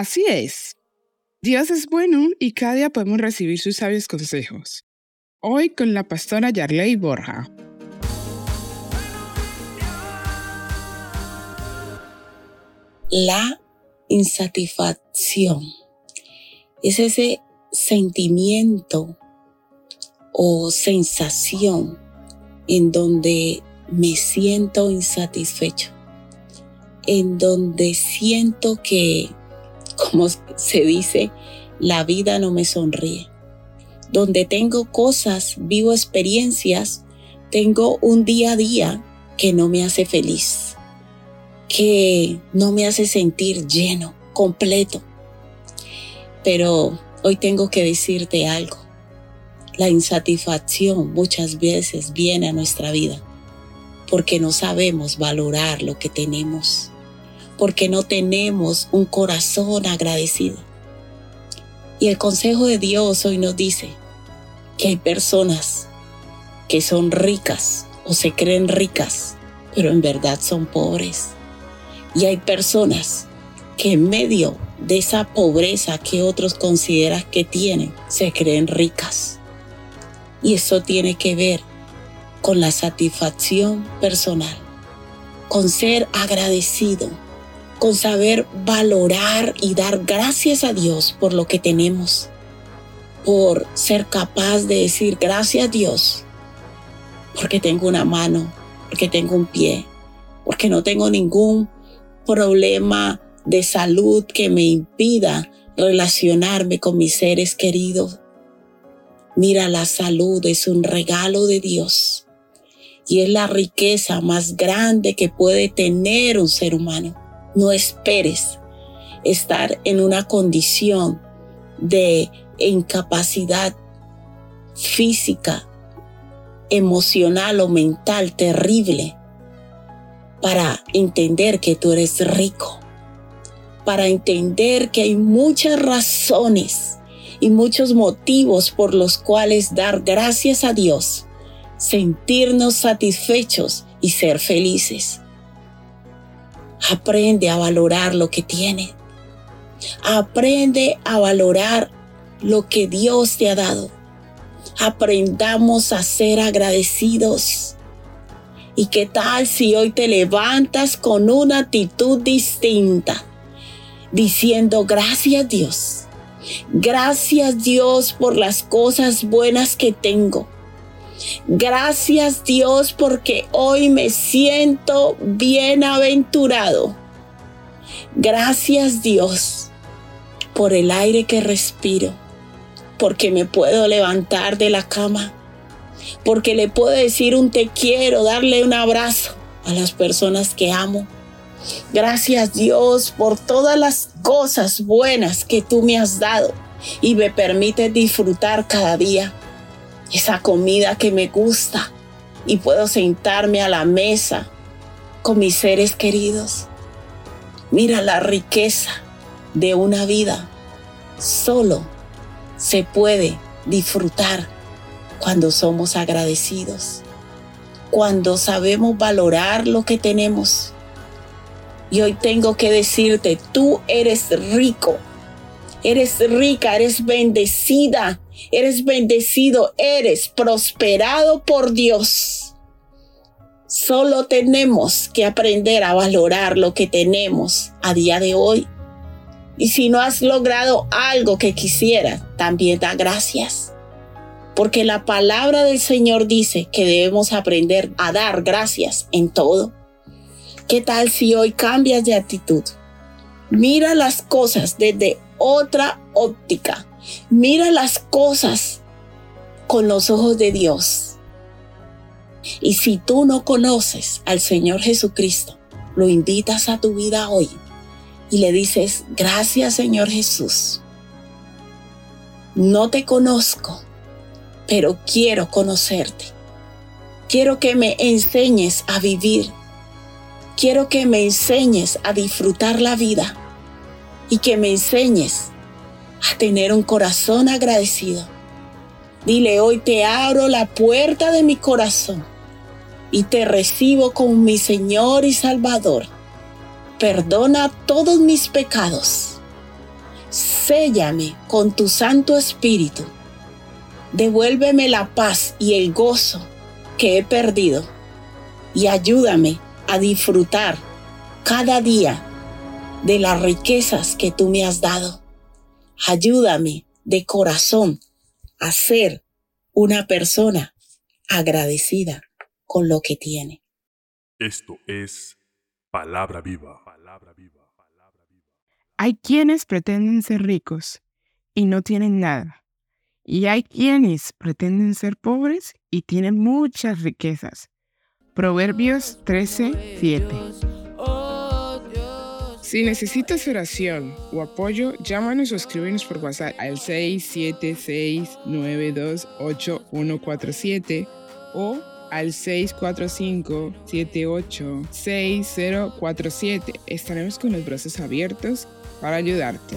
Así es. Dios es bueno y cada día podemos recibir sus sabios consejos. Hoy con la pastora Yarley Borja. La insatisfacción es ese sentimiento o sensación en donde me siento insatisfecho, en donde siento que, como se dice, la vida no me sonríe, donde tengo cosas, vivo experiencias, tengo un día a día que no me hace feliz, que no me hace sentir lleno, completo. Pero hoy tengo que decirte algo. La insatisfacción muchas veces viene a nuestra vida porque no sabemos valorar lo que tenemos, porque no tenemos un corazón agradecido. Y el consejo de Dios hoy nos dice que hay personas que son ricas o se creen ricas, pero en verdad son pobres. Y hay personas que en medio de esa pobreza que otros consideran que tienen, se creen ricas. Y eso tiene que ver con la satisfacción personal, con ser agradecido, con saber valorar y dar gracias a Dios por lo que tenemos, por ser capaz de decir gracias a Dios, porque tengo una mano, porque tengo un pie, porque no tengo ningún problema de salud que me impida relacionarme con mis seres queridos. Mira, la salud es un regalo de Dios y es la riqueza más grande que puede tener un ser humano. No esperes estar en una condición de incapacidad física, emocional o mental terrible para entender que tú eres rico para entender que hay muchas razones y muchos motivos por los cuales dar gracias a Dios, sentirnos satisfechos y ser felices. Aprende a valorar lo que tiene. Aprende a valorar lo que Dios te ha dado. Aprendamos a ser agradecidos. ¿Y qué tal si hoy te levantas con una actitud distinta? diciendo gracias Dios. Gracias Dios por las cosas buenas que tengo. Gracias Dios porque hoy me siento bienaventurado. Gracias Dios por el aire que respiro, porque me puedo levantar de la cama, porque le puedo decir un te quiero, darle un abrazo a las personas que amo Gracias Dios por todas las cosas buenas que tú me has dado y me permite disfrutar cada día esa comida que me gusta y puedo sentarme a la mesa con mis seres queridos. Mira la riqueza de una vida. Solo se puede disfrutar cuando somos agradecidos, cuando sabemos valorar lo que tenemos y hoy tengo que decirte, tú eres rico, eres rica, eres bendecida, eres bendecido, eres prosperado por Dios. Solo tenemos que aprender a valorar lo que tenemos a día de hoy. Y si no has logrado algo que quisiera, también da gracias. Porque la palabra del Señor dice que debemos aprender a dar gracias en todo. ¿Qué tal si hoy cambias de actitud? Mira las cosas desde otra óptica. Mira las cosas con los ojos de Dios. Y si tú no conoces al Señor Jesucristo, lo invitas a tu vida hoy y le dices, gracias Señor Jesús. No te conozco, pero quiero conocerte. Quiero que me enseñes a vivir quiero que me enseñes a disfrutar la vida y que me enseñes a tener un corazón agradecido. Dile, hoy te abro la puerta de mi corazón y te recibo como mi Señor y Salvador. Perdona todos mis pecados. Séllame con tu Santo Espíritu. Devuélveme la paz y el gozo que he perdido y ayúdame a disfrutar cada día de las riquezas que tú me has dado. Ayúdame de corazón a ser una persona agradecida con lo que tiene. Esto es palabra viva. Palabra viva. Hay quienes pretenden ser ricos y no tienen nada. Y hay quienes pretenden ser pobres y tienen muchas riquezas. Proverbios 13, 7. Si necesitas oración o apoyo, llámanos o escríbenos por WhatsApp al 676-928-147 o al 645-786047. Estaremos con los brazos abiertos para ayudarte.